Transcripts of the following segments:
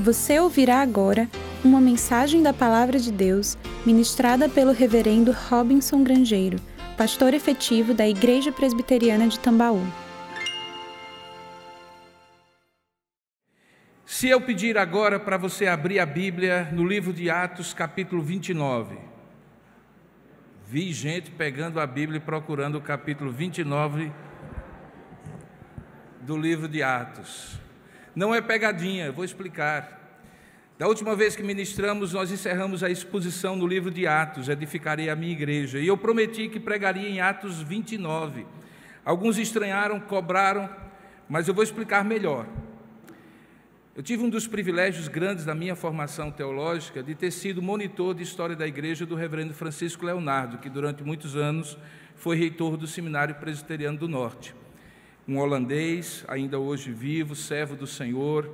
Você ouvirá agora uma mensagem da Palavra de Deus ministrada pelo Reverendo Robinson Grangeiro, pastor efetivo da Igreja Presbiteriana de Tambaú. Se eu pedir agora para você abrir a Bíblia no livro de Atos, capítulo 29. Vi gente pegando a Bíblia e procurando o capítulo 29 do livro de Atos. Não é pegadinha, vou explicar. Da última vez que ministramos, nós encerramos a exposição no livro de Atos, Edificarei a minha igreja, e eu prometi que pregaria em Atos 29. Alguns estranharam, cobraram, mas eu vou explicar melhor. Eu tive um dos privilégios grandes da minha formação teológica de ter sido monitor de história da igreja do reverendo Francisco Leonardo, que durante muitos anos foi reitor do Seminário Presbiteriano do Norte um holandês, ainda hoje vivo, servo do Senhor,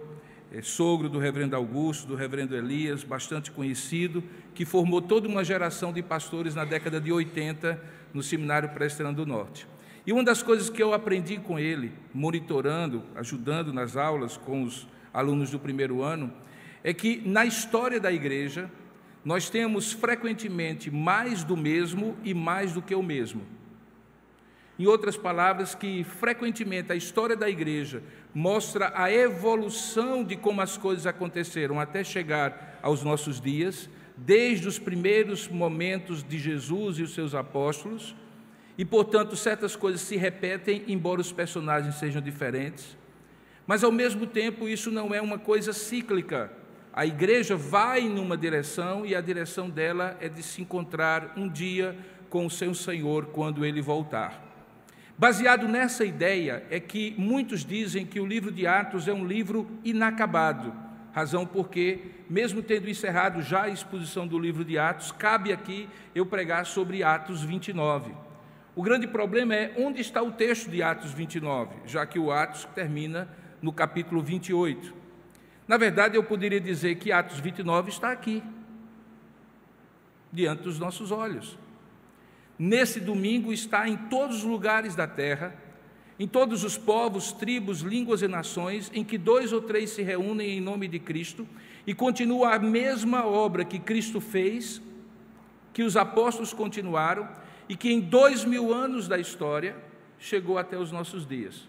é, sogro do reverendo Augusto, do reverendo Elias, bastante conhecido, que formou toda uma geração de pastores na década de 80 no Seminário Presbiteriano do Norte. E uma das coisas que eu aprendi com ele, monitorando, ajudando nas aulas com os alunos do primeiro ano, é que na história da igreja nós temos frequentemente mais do mesmo e mais do que o mesmo. Em outras palavras, que frequentemente a história da igreja mostra a evolução de como as coisas aconteceram até chegar aos nossos dias, desde os primeiros momentos de Jesus e os seus apóstolos, e portanto certas coisas se repetem, embora os personagens sejam diferentes. Mas ao mesmo tempo, isso não é uma coisa cíclica. A igreja vai numa direção e a direção dela é de se encontrar um dia com o seu Senhor quando ele voltar. Baseado nessa ideia é que muitos dizem que o livro de Atos é um livro inacabado, razão porque, mesmo tendo encerrado já a exposição do livro de Atos, cabe aqui eu pregar sobre Atos 29. O grande problema é onde está o texto de Atos 29, já que o Atos termina no capítulo 28. Na verdade, eu poderia dizer que Atos 29 está aqui, diante dos nossos olhos nesse domingo está em todos os lugares da terra, em todos os povos, tribos, línguas e nações, em que dois ou três se reúnem em nome de Cristo, e continua a mesma obra que Cristo fez, que os apóstolos continuaram, e que em dois mil anos da história chegou até os nossos dias.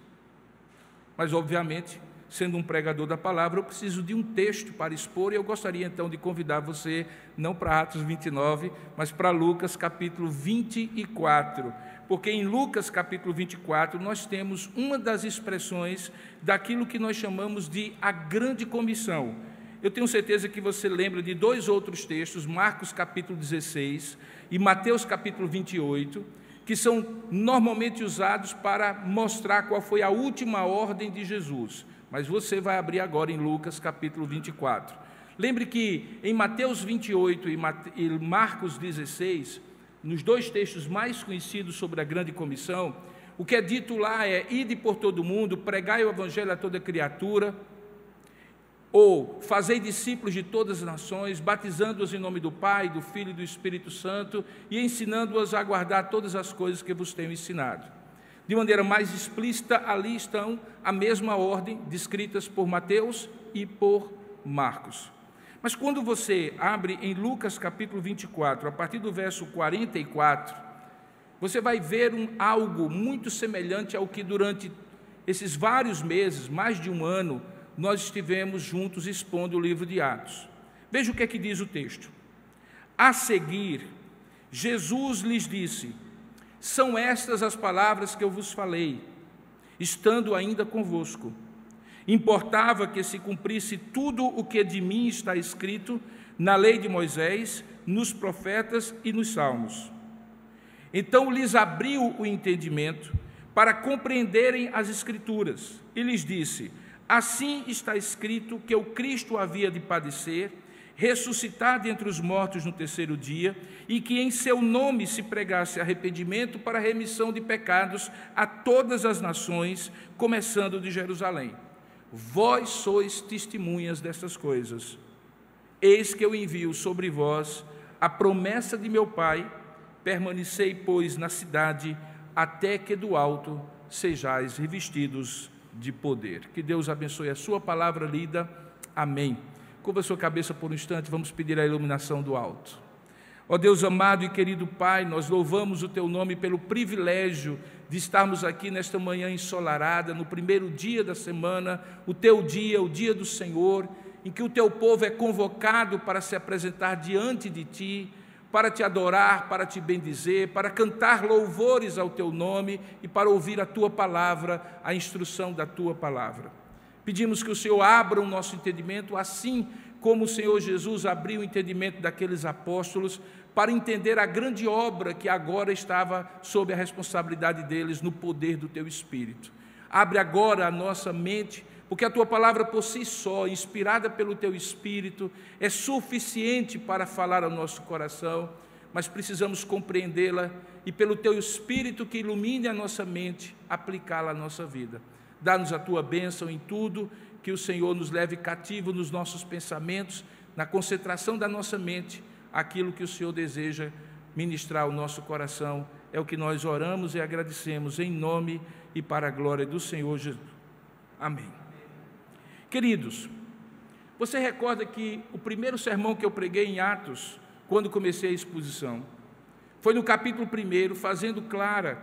Mas, obviamente, sendo um pregador da palavra, eu preciso de um texto para expor, e eu gostaria então de convidar você, não para Atos 29, mas para Lucas capítulo 24. Porque em Lucas capítulo 24 nós temos uma das expressões daquilo que nós chamamos de a grande comissão. Eu tenho certeza que você lembra de dois outros textos, Marcos capítulo 16 e Mateus capítulo 28, que são normalmente usados para mostrar qual foi a última ordem de Jesus. Mas você vai abrir agora em Lucas capítulo 24. Lembre que em Mateus 28 e Marcos 16, nos dois textos mais conhecidos sobre a grande comissão, o que é dito lá é: ide por todo mundo, pregai o evangelho a toda criatura, ou fazei discípulos de todas as nações, batizando-os em nome do Pai, do Filho e do Espírito Santo, e ensinando-os a guardar todas as coisas que vos tenho ensinado. De maneira mais explícita, ali estão a mesma ordem descritas por Mateus e por Marcos. Mas quando você abre em Lucas capítulo 24, a partir do verso 44, você vai ver um, algo muito semelhante ao que durante esses vários meses, mais de um ano, nós estivemos juntos expondo o livro de Atos. Veja o que é que diz o texto. A seguir, Jesus lhes disse: são estas as palavras que eu vos falei, estando ainda convosco. Importava que se cumprisse tudo o que de mim está escrito na lei de Moisés, nos profetas e nos salmos. Então lhes abriu o entendimento para compreenderem as Escrituras e lhes disse: Assim está escrito que o Cristo havia de padecer ressuscitar dentre os mortos no terceiro dia, e que em seu nome se pregasse arrependimento para remissão de pecados a todas as nações, começando de Jerusalém. Vós sois testemunhas dessas coisas. Eis que eu envio sobre vós a promessa de meu Pai, permanecei, pois, na cidade, até que do alto sejais revestidos de poder. Que Deus abençoe a sua palavra lida. Amém. Curva sua cabeça por um instante, vamos pedir a iluminação do alto. Ó Deus amado e querido Pai, nós louvamos o Teu nome pelo privilégio de estarmos aqui nesta manhã ensolarada, no primeiro dia da semana, o Teu dia, o dia do Senhor, em que o Teu povo é convocado para se apresentar diante de Ti, para Te adorar, para Te bendizer, para cantar louvores ao Teu nome e para ouvir a Tua palavra, a instrução da Tua palavra. Pedimos que o Senhor abra o nosso entendimento, assim como o Senhor Jesus abriu o entendimento daqueles apóstolos, para entender a grande obra que agora estava sob a responsabilidade deles no poder do teu Espírito. Abre agora a nossa mente, porque a tua palavra por si só, inspirada pelo teu Espírito, é suficiente para falar ao nosso coração, mas precisamos compreendê-la e, pelo teu Espírito que ilumine a nossa mente, aplicá-la à nossa vida. Dá-nos a tua bênção em tudo, que o Senhor nos leve cativo nos nossos pensamentos, na concentração da nossa mente aquilo que o Senhor deseja ministrar ao nosso coração. É o que nós oramos e agradecemos em nome e para a glória do Senhor Jesus. Amém. Queridos, você recorda que o primeiro sermão que eu preguei em Atos, quando comecei a exposição, foi no capítulo 1, fazendo, clara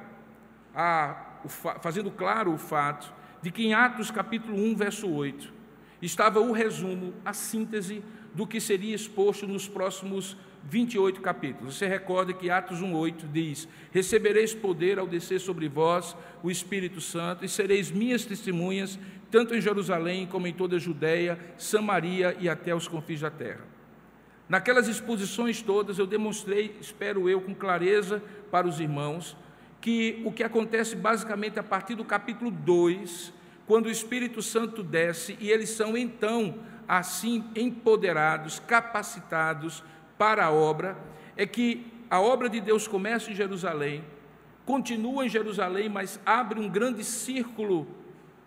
a, fazendo claro o fato de que em Atos capítulo 1, verso 8, estava o resumo, a síntese do que seria exposto nos próximos 28 capítulos. Você recorda que Atos 1,8 diz: Recebereis poder ao descer sobre vós o Espírito Santo, e sereis minhas testemunhas, tanto em Jerusalém como em toda a Judéia, Samaria e até os confins da terra. Naquelas exposições todas, eu demonstrei, espero eu, com clareza para os irmãos, que o que acontece basicamente a partir do capítulo 2, quando o Espírito Santo desce e eles são então assim empoderados, capacitados para a obra, é que a obra de Deus começa em Jerusalém, continua em Jerusalém, mas abre um grande círculo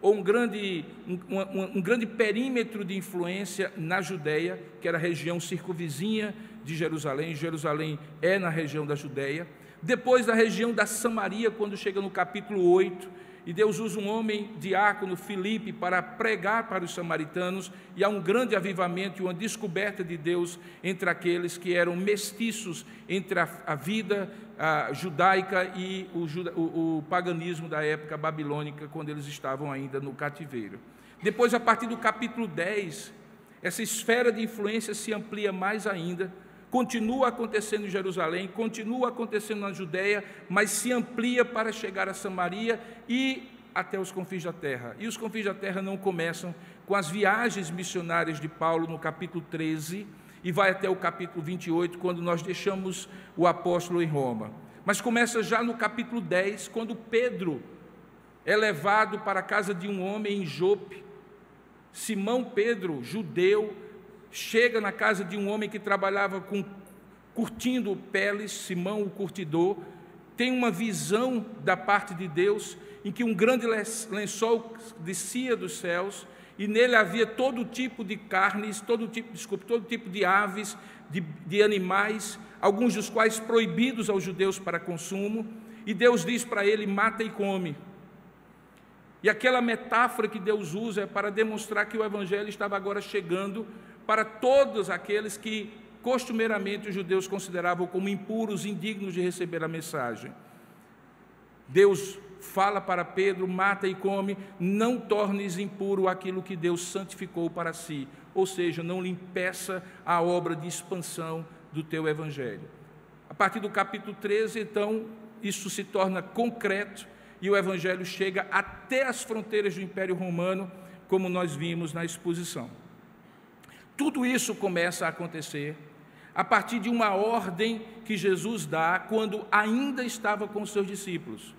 ou um grande, um, um, um, grande perímetro de influência na Judéia, que era a região circunvizinha de Jerusalém. Jerusalém é na região da Judéia. Depois, na região da Samaria, quando chega no capítulo 8, e Deus usa um homem diácono, Filipe, para pregar para os samaritanos, e há um grande avivamento e uma descoberta de Deus entre aqueles que eram mestiços entre a, a vida a judaica e o, o, o paganismo da época babilônica, quando eles estavam ainda no cativeiro. Depois, a partir do capítulo 10, essa esfera de influência se amplia mais ainda continua acontecendo em Jerusalém, continua acontecendo na Judéia, mas se amplia para chegar a Samaria e até os confins da terra. E os confins da terra não começam com as viagens missionárias de Paulo no capítulo 13 e vai até o capítulo 28, quando nós deixamos o apóstolo em Roma. Mas começa já no capítulo 10, quando Pedro é levado para a casa de um homem em Jope. Simão Pedro, judeu, chega na casa de um homem que trabalhava com curtindo peles, Simão o curtidor, tem uma visão da parte de Deus em que um grande lençol descia dos céus e nele havia todo tipo de carnes, todo tipo, desculpe, todo tipo de aves, de, de animais, alguns dos quais proibidos aos judeus para consumo, e Deus diz para ele: mata e come. E aquela metáfora que Deus usa é para demonstrar que o Evangelho estava agora chegando para todos aqueles que costumeiramente os judeus consideravam como impuros, indignos de receber a mensagem. Deus fala para Pedro: mata e come, não tornes impuro aquilo que Deus santificou para si, ou seja, não lhe impeça a obra de expansão do teu evangelho. A partir do capítulo 13, então, isso se torna concreto e o evangelho chega até as fronteiras do Império Romano, como nós vimos na exposição. Tudo isso começa a acontecer a partir de uma ordem que Jesus dá quando ainda estava com os seus discípulos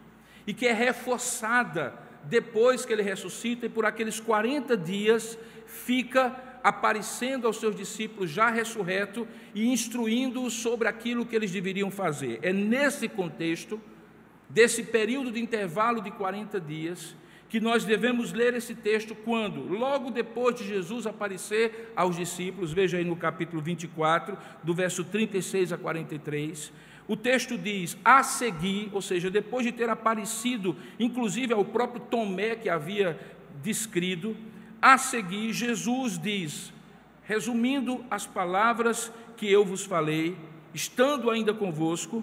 e que é reforçada depois que ele ressuscita e por aqueles 40 dias fica aparecendo aos seus discípulos já ressurreto e instruindo-os sobre aquilo que eles deveriam fazer. É nesse contexto, desse período de intervalo de 40 dias, que nós devemos ler esse texto quando? Logo depois de Jesus aparecer aos discípulos, veja aí no capítulo 24, do verso 36 a 43. O texto diz: a seguir, ou seja, depois de ter aparecido, inclusive ao próprio Tomé que havia descrito, a seguir, Jesus diz: resumindo as palavras que eu vos falei, estando ainda convosco,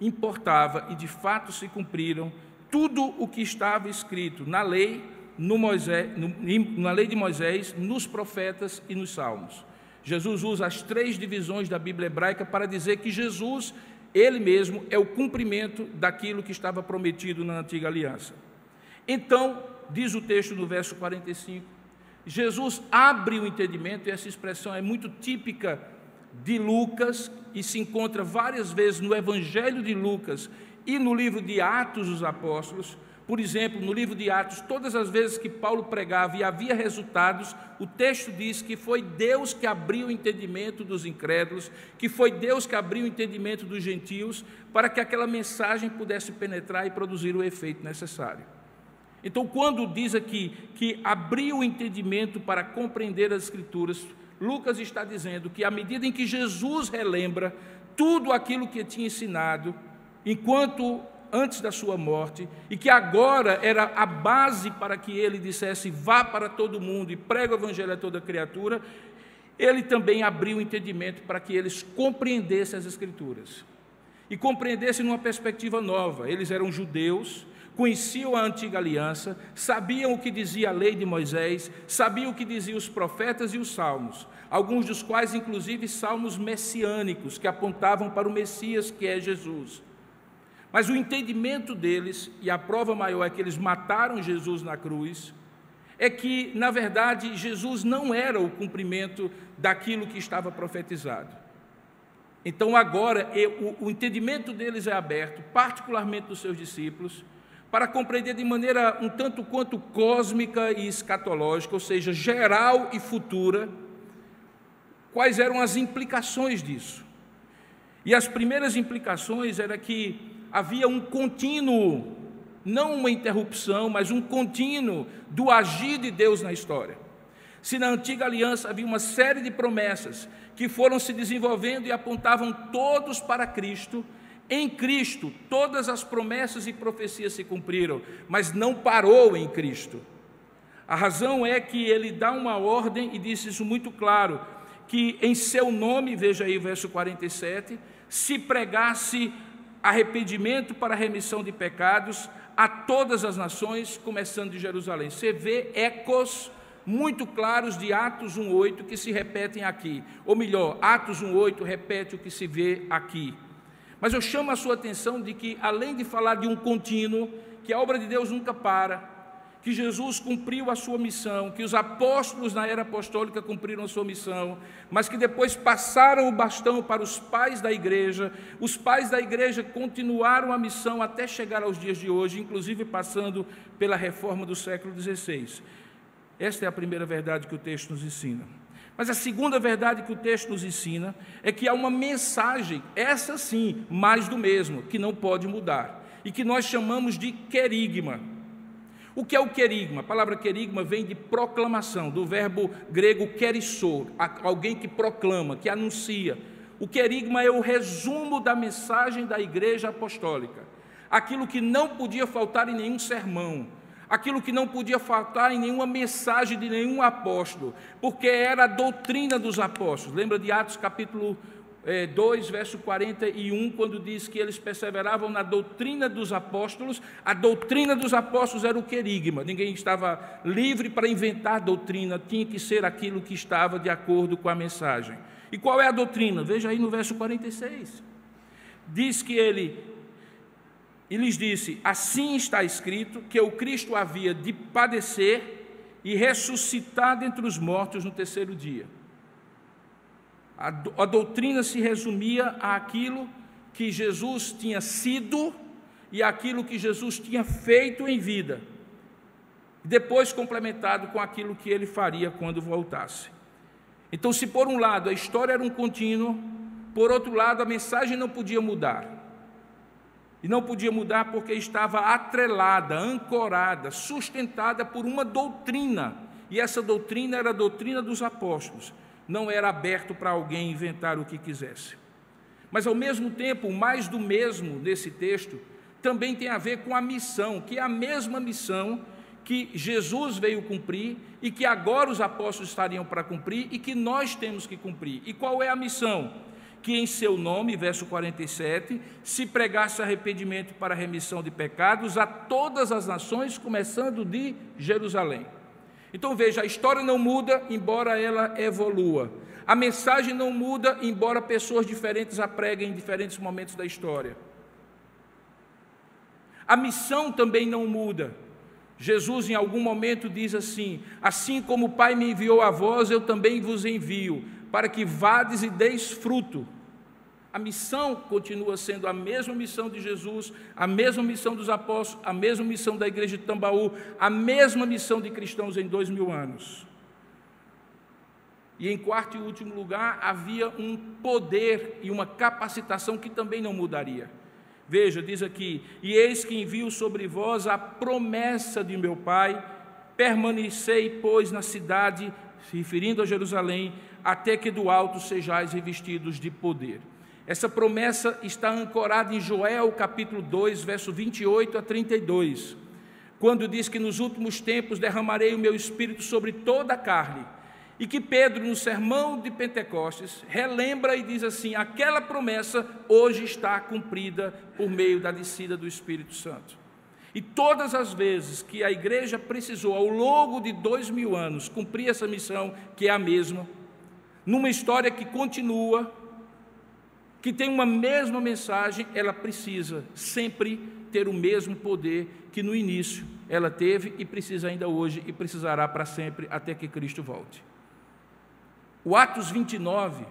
importava e de fato se cumpriram tudo o que estava escrito na lei, no Moisés, no, na lei de Moisés, nos profetas e nos salmos. Jesus usa as três divisões da Bíblia hebraica para dizer que Jesus, ele mesmo, é o cumprimento daquilo que estava prometido na antiga aliança. Então, diz o texto no verso 45, Jesus abre o entendimento, e essa expressão é muito típica de Lucas e se encontra várias vezes no Evangelho de Lucas e no livro de Atos dos Apóstolos. Por exemplo, no livro de Atos, todas as vezes que Paulo pregava e havia resultados, o texto diz que foi Deus que abriu o entendimento dos incrédulos, que foi Deus que abriu o entendimento dos gentios, para que aquela mensagem pudesse penetrar e produzir o efeito necessário. Então, quando diz aqui que abriu o entendimento para compreender as Escrituras, Lucas está dizendo que à medida em que Jesus relembra tudo aquilo que tinha ensinado, enquanto antes da sua morte, e que agora era a base para que ele dissesse: vá para todo mundo e prega o evangelho a toda criatura, ele também abriu o entendimento para que eles compreendessem as Escrituras. E compreendessem numa perspectiva nova. Eles eram judeus, conheciam a antiga aliança, sabiam o que dizia a lei de Moisés, sabiam o que diziam os profetas e os salmos, alguns dos quais, inclusive, salmos messiânicos, que apontavam para o Messias que é Jesus. Mas o entendimento deles, e a prova maior é que eles mataram Jesus na cruz, é que, na verdade, Jesus não era o cumprimento daquilo que estava profetizado. Então, agora, o entendimento deles é aberto, particularmente dos seus discípulos, para compreender de maneira um tanto quanto cósmica e escatológica, ou seja, geral e futura, quais eram as implicações disso. E as primeiras implicações era que havia um contínuo, não uma interrupção, mas um contínuo do agir de Deus na história. Se na antiga aliança havia uma série de promessas que foram se desenvolvendo e apontavam todos para Cristo, em Cristo, todas as promessas e profecias se cumpriram, mas não parou em Cristo. A razão é que ele dá uma ordem e diz isso muito claro: que em seu nome, veja aí o verso 47, se pregasse arrependimento para remissão de pecados a todas as nações, começando de Jerusalém. Você vê ecos muito claros de Atos 1:8 que se repetem aqui. Ou melhor, Atos 1:8 repete o que se vê aqui. Mas eu chamo a sua atenção de que, além de falar de um contínuo, que a obra de Deus nunca para, que Jesus cumpriu a sua missão, que os apóstolos na era apostólica cumpriram a sua missão, mas que depois passaram o bastão para os pais da igreja, os pais da igreja continuaram a missão até chegar aos dias de hoje, inclusive passando pela reforma do século XVI. Esta é a primeira verdade que o texto nos ensina. Mas a segunda verdade que o texto nos ensina é que há uma mensagem, essa sim, mais do mesmo, que não pode mudar, e que nós chamamos de querigma. O que é o querigma? A palavra querigma vem de proclamação, do verbo grego querissor, alguém que proclama, que anuncia. O querigma é o resumo da mensagem da igreja apostólica, aquilo que não podia faltar em nenhum sermão, aquilo que não podia faltar em nenhuma mensagem de nenhum apóstolo, porque era a doutrina dos apóstolos. Lembra de Atos capítulo 2, eh, verso 41, quando diz que eles perseveravam na doutrina dos apóstolos, a doutrina dos apóstolos era o querigma, ninguém estava livre para inventar doutrina, tinha que ser aquilo que estava de acordo com a mensagem. E qual é a doutrina? Veja aí no verso 46. Diz que ele e lhes disse: Assim está escrito que o Cristo havia de padecer e ressuscitar dentre os mortos no terceiro dia. A, a doutrina se resumia àquilo que Jesus tinha sido e aquilo que Jesus tinha feito em vida, depois complementado com aquilo que ele faria quando voltasse. Então, se por um lado a história era um contínuo, por outro lado a mensagem não podia mudar. E não podia mudar porque estava atrelada, ancorada, sustentada por uma doutrina. E essa doutrina era a doutrina dos apóstolos. Não era aberto para alguém inventar o que quisesse. Mas, ao mesmo tempo, mais do mesmo nesse texto também tem a ver com a missão, que é a mesma missão que Jesus veio cumprir e que agora os apóstolos estariam para cumprir e que nós temos que cumprir. E qual é a missão? Que em seu nome, verso 47, se pregasse arrependimento para remissão de pecados a todas as nações, começando de Jerusalém. Então veja, a história não muda, embora ela evolua. A mensagem não muda, embora pessoas diferentes a preguem em diferentes momentos da história. A missão também não muda. Jesus, em algum momento, diz assim: Assim como o Pai me enviou a vós, eu também vos envio, para que vades e deis fruto. A missão continua sendo a mesma missão de Jesus, a mesma missão dos apóstolos, a mesma missão da igreja de Tambaú, a mesma missão de cristãos em dois mil anos. E em quarto e último lugar, havia um poder e uma capacitação que também não mudaria. Veja, diz aqui: E eis que envio sobre vós a promessa de meu Pai, permanecei, pois, na cidade, se referindo a Jerusalém, até que do alto sejais revestidos de poder. Essa promessa está ancorada em Joel capítulo 2, verso 28 a 32, quando diz que nos últimos tempos derramarei o meu espírito sobre toda a carne e que Pedro, no sermão de Pentecostes, relembra e diz assim: aquela promessa hoje está cumprida por meio da descida do Espírito Santo. E todas as vezes que a igreja precisou, ao longo de dois mil anos, cumprir essa missão, que é a mesma, numa história que continua, que tem uma mesma mensagem, ela precisa sempre ter o mesmo poder que no início ela teve e precisa ainda hoje e precisará para sempre até que Cristo volte. O Atos 29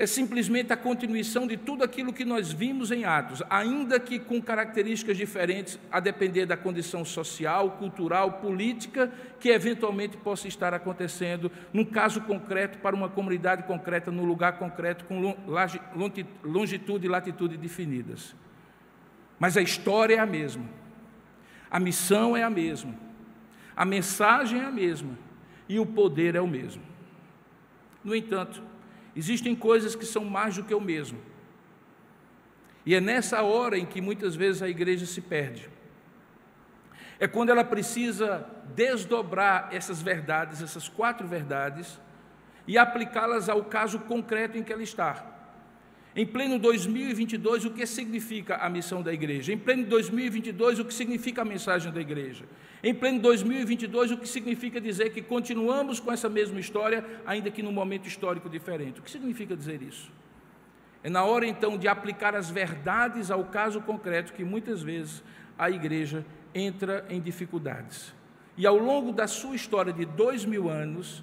é simplesmente a continuação de tudo aquilo que nós vimos em Atos, ainda que com características diferentes, a depender da condição social, cultural, política, que eventualmente possa estar acontecendo, num caso concreto, para uma comunidade concreta, num lugar concreto, com longitude e latitude definidas. Mas a história é a mesma, a missão é a mesma, a mensagem é a mesma e o poder é o mesmo. No entanto, existem coisas que são mais do que o mesmo. E é nessa hora em que muitas vezes a igreja se perde. É quando ela precisa desdobrar essas verdades, essas quatro verdades, e aplicá-las ao caso concreto em que ela está. Em pleno 2022, o que significa a missão da igreja? Em pleno 2022, o que significa a mensagem da igreja? Em pleno 2022, o que significa dizer que continuamos com essa mesma história, ainda que num momento histórico diferente? O que significa dizer isso? É na hora então de aplicar as verdades ao caso concreto que muitas vezes a igreja entra em dificuldades. E ao longo da sua história de dois mil anos,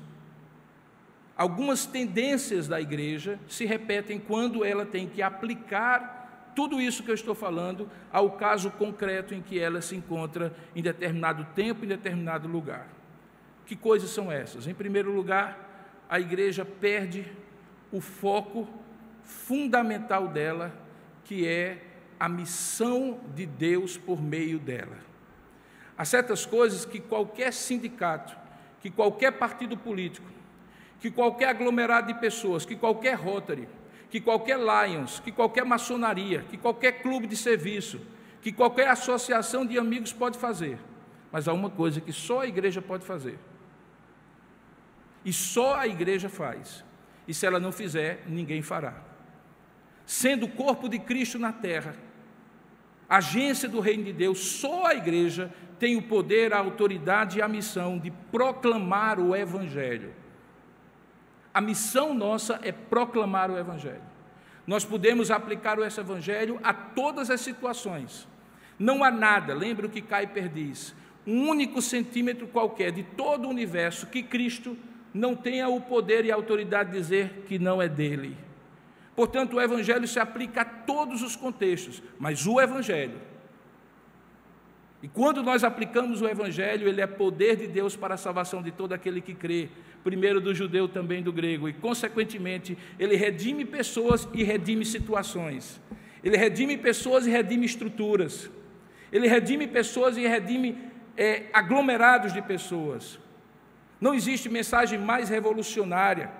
Algumas tendências da igreja se repetem quando ela tem que aplicar tudo isso que eu estou falando ao caso concreto em que ela se encontra em determinado tempo, em determinado lugar. Que coisas são essas? Em primeiro lugar, a igreja perde o foco fundamental dela, que é a missão de Deus por meio dela. Há certas coisas que qualquer sindicato, que qualquer partido político, que qualquer aglomerado de pessoas, que qualquer Rotary, que qualquer Lions, que qualquer maçonaria, que qualquer clube de serviço, que qualquer associação de amigos pode fazer. Mas há uma coisa que só a igreja pode fazer. E só a igreja faz. E se ela não fizer, ninguém fará. Sendo o corpo de Cristo na terra, agência do reino de Deus, só a igreja tem o poder, a autoridade e a missão de proclamar o evangelho. A missão nossa é proclamar o Evangelho. Nós podemos aplicar esse Evangelho a todas as situações. Não há nada, lembra o que Kuyper diz, um único centímetro qualquer de todo o universo que Cristo não tenha o poder e a autoridade de dizer que não é dele. Portanto, o Evangelho se aplica a todos os contextos, mas o Evangelho. E quando nós aplicamos o Evangelho, ele é poder de Deus para a salvação de todo aquele que crê, primeiro do judeu, também do grego, e, consequentemente, ele redime pessoas e redime situações. Ele redime pessoas e redime estruturas. Ele redime pessoas e redime é, aglomerados de pessoas. Não existe mensagem mais revolucionária,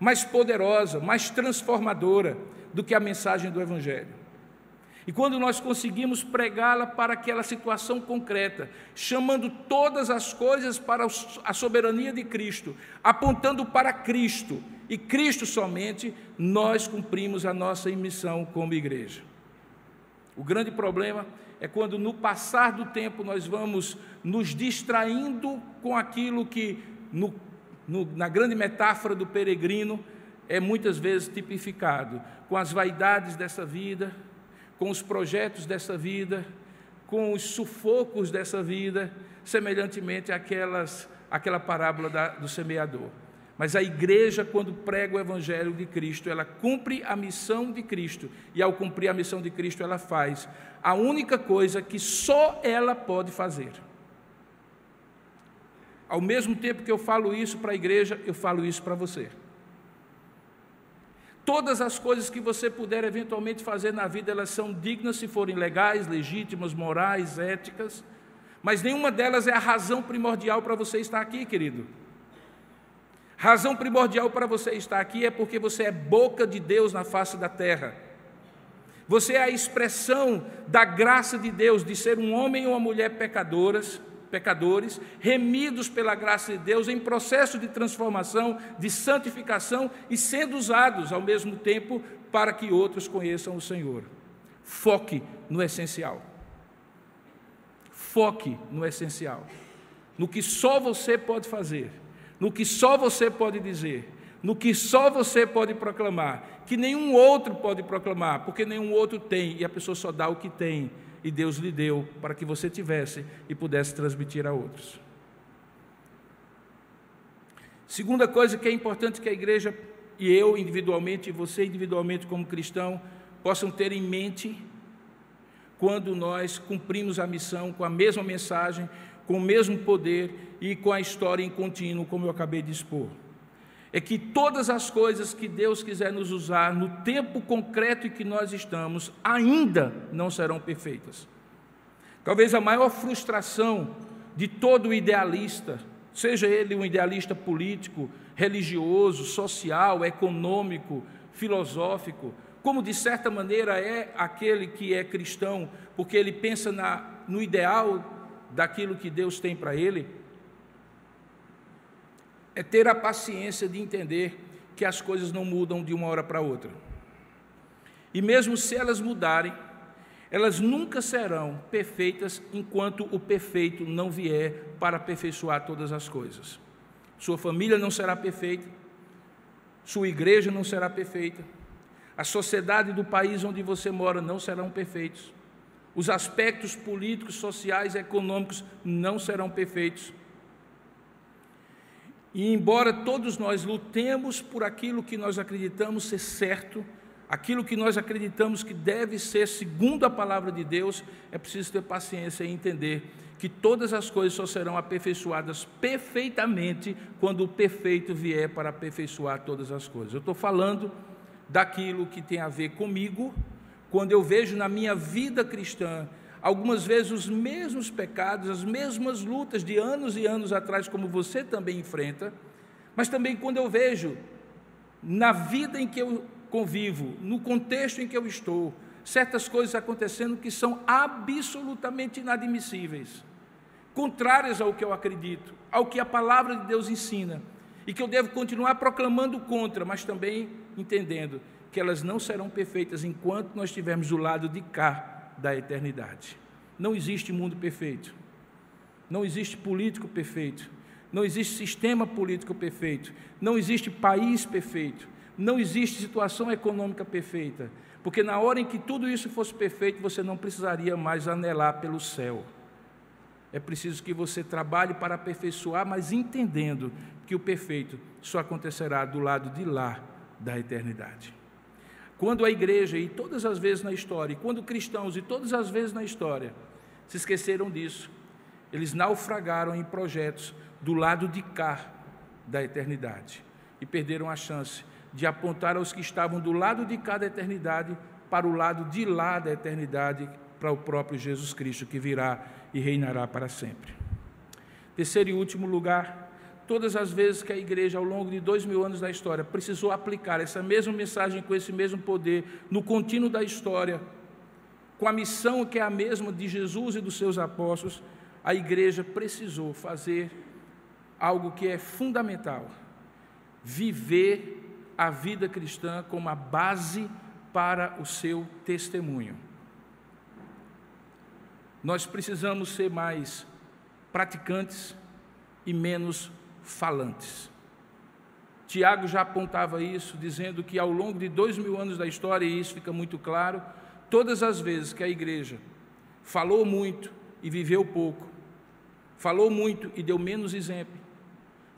mais poderosa, mais transformadora do que a mensagem do Evangelho. E quando nós conseguimos pregá-la para aquela situação concreta, chamando todas as coisas para a soberania de Cristo, apontando para Cristo e Cristo somente, nós cumprimos a nossa missão como igreja. O grande problema é quando, no passar do tempo, nós vamos nos distraindo com aquilo que, no, no, na grande metáfora do peregrino, é muitas vezes tipificado com as vaidades dessa vida, com os projetos dessa vida, com os sufocos dessa vida, semelhantemente àquelas, àquela parábola da, do semeador. Mas a igreja, quando prega o Evangelho de Cristo, ela cumpre a missão de Cristo, e ao cumprir a missão de Cristo, ela faz a única coisa que só ela pode fazer. Ao mesmo tempo que eu falo isso para a igreja, eu falo isso para você. Todas as coisas que você puder eventualmente fazer na vida, elas são dignas se forem legais, legítimas, morais, éticas, mas nenhuma delas é a razão primordial para você estar aqui, querido. Razão primordial para você estar aqui é porque você é boca de Deus na face da terra. Você é a expressão da graça de Deus de ser um homem ou uma mulher pecadoras, pecadores, remidos pela graça de Deus em processo de transformação, de santificação e sendo usados ao mesmo tempo para que outros conheçam o Senhor. Foque no essencial. Foque no essencial. No que só você pode fazer no que só você pode dizer, no que só você pode proclamar, que nenhum outro pode proclamar, porque nenhum outro tem, e a pessoa só dá o que tem, e Deus lhe deu para que você tivesse e pudesse transmitir a outros. Segunda coisa que é importante que a igreja, e eu individualmente, e você individualmente como cristão, possam ter em mente quando nós cumprimos a missão com a mesma mensagem, com o mesmo poder e com a história em contínuo, como eu acabei de expor. É que todas as coisas que Deus quiser nos usar no tempo concreto em que nós estamos, ainda não serão perfeitas. Talvez a maior frustração de todo idealista, seja ele um idealista político, religioso, social, econômico, filosófico, como de certa maneira é aquele que é cristão, porque ele pensa na, no ideal daquilo que Deus tem para ele, é ter a paciência de entender que as coisas não mudam de uma hora para outra. E mesmo se elas mudarem, elas nunca serão perfeitas enquanto o perfeito não vier para aperfeiçoar todas as coisas. Sua família não será perfeita, sua igreja não será perfeita, a sociedade do país onde você mora não serão perfeitos. Os aspectos políticos, sociais e econômicos não serão perfeitos. E embora todos nós lutemos por aquilo que nós acreditamos ser certo, aquilo que nós acreditamos que deve ser segundo a palavra de Deus, é preciso ter paciência e entender que todas as coisas só serão aperfeiçoadas perfeitamente quando o perfeito vier para aperfeiçoar todas as coisas. Eu estou falando daquilo que tem a ver comigo quando eu vejo na minha vida cristã algumas vezes os mesmos pecados, as mesmas lutas de anos e anos atrás, como você também enfrenta, mas também quando eu vejo na vida em que eu convivo, no contexto em que eu estou, certas coisas acontecendo que são absolutamente inadmissíveis, contrárias ao que eu acredito, ao que a palavra de Deus ensina, e que eu devo continuar proclamando contra, mas também entendendo que elas não serão perfeitas enquanto nós estivermos do lado de cá da eternidade. Não existe mundo perfeito. Não existe político perfeito. Não existe sistema político perfeito. Não existe país perfeito. Não existe situação econômica perfeita. Porque na hora em que tudo isso fosse perfeito, você não precisaria mais anelar pelo céu. É preciso que você trabalhe para aperfeiçoar, mas entendendo que o perfeito só acontecerá do lado de lá da eternidade. Quando a igreja, e todas as vezes na história, e quando cristãos, e todas as vezes na história, se esqueceram disso, eles naufragaram em projetos do lado de cá da eternidade e perderam a chance de apontar aos que estavam do lado de cá da eternidade para o lado de lá da eternidade, para o próprio Jesus Cristo que virá e reinará para sempre. Terceiro e último lugar, todas as vezes que a igreja, ao longo de dois mil anos da história, precisou aplicar essa mesma mensagem com esse mesmo poder no contínuo da história, com a missão que é a mesma de Jesus e dos seus apóstolos, a igreja precisou fazer algo que é fundamental: viver a vida cristã como a base para o seu testemunho. Nós precisamos ser mais praticantes e menos falantes. Tiago já apontava isso, dizendo que ao longo de dois mil anos da história, e isso fica muito claro, todas as vezes que a igreja falou muito e viveu pouco, falou muito e deu menos exemplo,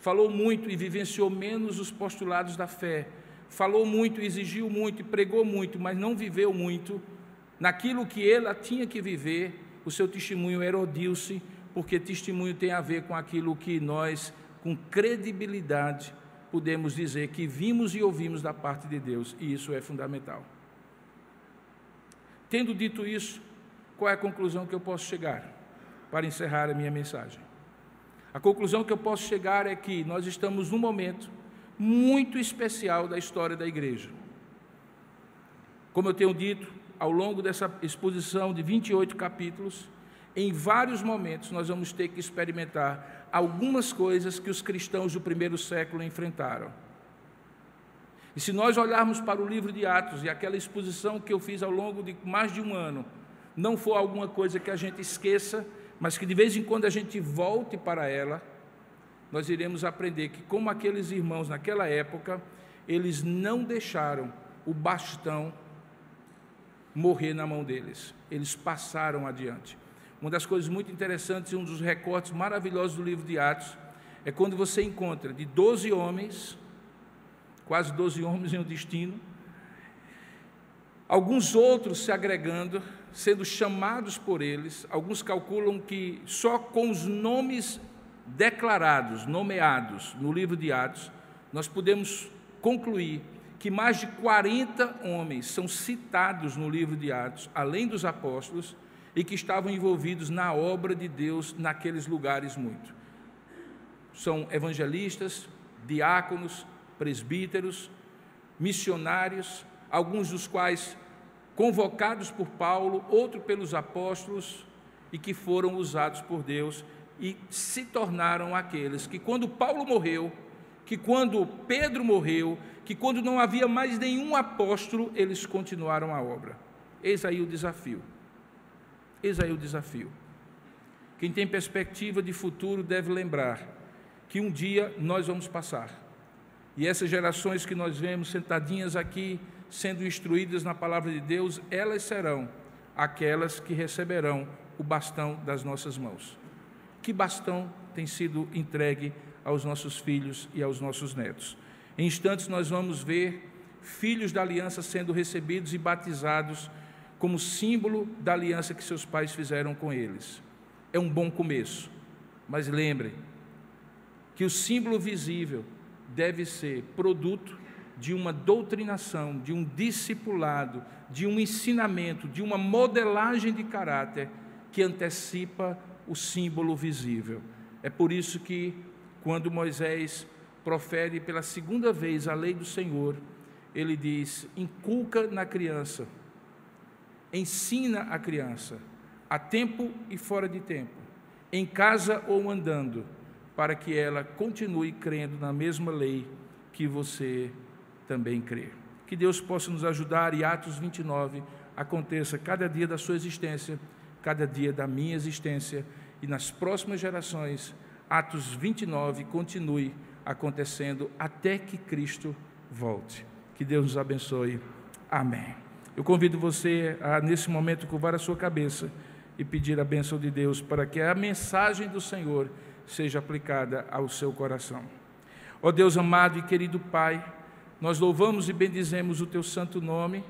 falou muito e vivenciou menos os postulados da fé, falou muito, exigiu muito e pregou muito, mas não viveu muito, naquilo que ela tinha que viver, o seu testemunho erodiu-se, porque testemunho tem a ver com aquilo que nós, com credibilidade, podemos dizer que vimos e ouvimos da parte de Deus, e isso é fundamental. Tendo dito isso, qual é a conclusão que eu posso chegar para encerrar a minha mensagem? A conclusão que eu posso chegar é que nós estamos num momento muito especial da história da igreja. Como eu tenho dito, ao longo dessa exposição de 28 capítulos, em vários momentos nós vamos ter que experimentar algumas coisas que os cristãos do primeiro século enfrentaram. E se nós olharmos para o livro de Atos e aquela exposição que eu fiz ao longo de mais de um ano, não for alguma coisa que a gente esqueça, mas que de vez em quando a gente volte para ela, nós iremos aprender que, como aqueles irmãos naquela época, eles não deixaram o bastão morrer na mão deles, eles passaram adiante. Uma das coisas muito interessantes e um dos recortes maravilhosos do livro de Atos é quando você encontra de 12 homens quase 12 homens em um destino. Alguns outros se agregando, sendo chamados por eles. Alguns calculam que só com os nomes declarados, nomeados no livro de Atos, nós podemos concluir que mais de 40 homens são citados no livro de Atos, além dos apóstolos, e que estavam envolvidos na obra de Deus naqueles lugares muito. São evangelistas, diáconos, presbíteros, missionários, alguns dos quais convocados por Paulo, outros pelos apóstolos e que foram usados por Deus e se tornaram aqueles que, quando Paulo morreu, que quando Pedro morreu, que quando não havia mais nenhum apóstolo, eles continuaram a obra. Eis aí o desafio. Eis aí o desafio. Quem tem perspectiva de futuro deve lembrar que um dia nós vamos passar e essas gerações que nós vemos sentadinhas aqui, sendo instruídas na palavra de Deus, elas serão aquelas que receberão o bastão das nossas mãos. Que bastão tem sido entregue aos nossos filhos e aos nossos netos? Em instantes nós vamos ver filhos da aliança sendo recebidos e batizados como símbolo da aliança que seus pais fizeram com eles. É um bom começo, mas lembrem que o símbolo visível deve ser produto de uma doutrinação, de um discipulado, de um ensinamento, de uma modelagem de caráter que antecipa o símbolo visível. É por isso que, quando Moisés profere pela segunda vez a lei do Senhor, ele diz: inculca na criança, ensina a criança, a tempo e fora de tempo, em casa ou andando para que ela continue crendo na mesma lei que você também crê. Que Deus possa nos ajudar e Atos 29 aconteça cada dia da sua existência, cada dia da minha existência e nas próximas gerações, Atos 29 continue acontecendo até que Cristo volte. Que Deus nos abençoe. Amém. Eu convido você a, nesse momento, curvar a sua cabeça e pedir a bênção de Deus para que a mensagem do Senhor seja aplicada ao seu coração. Ó Deus amado e querido Pai, nós louvamos e bendizemos o teu santo nome,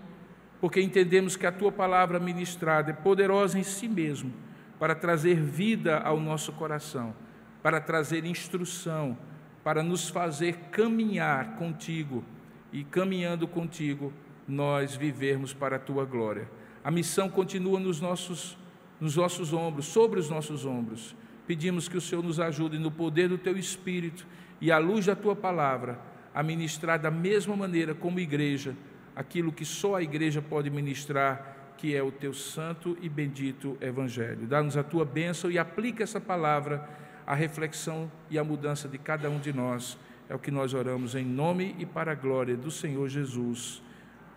porque entendemos que a tua palavra ministrada é poderosa em si mesmo para trazer vida ao nosso coração, para trazer instrução, para nos fazer caminhar contigo e caminhando contigo nós vivermos para a tua glória. A missão continua nos nossos nos nossos ombros, sobre os nossos ombros pedimos que o Senhor nos ajude no poder do teu Espírito e à luz da tua palavra a ministrar da mesma maneira como igreja aquilo que só a igreja pode ministrar que é o teu santo e bendito Evangelho. Dá-nos a tua bênção e aplica essa palavra à reflexão e à mudança de cada um de nós. É o que nós oramos em nome e para a glória do Senhor Jesus.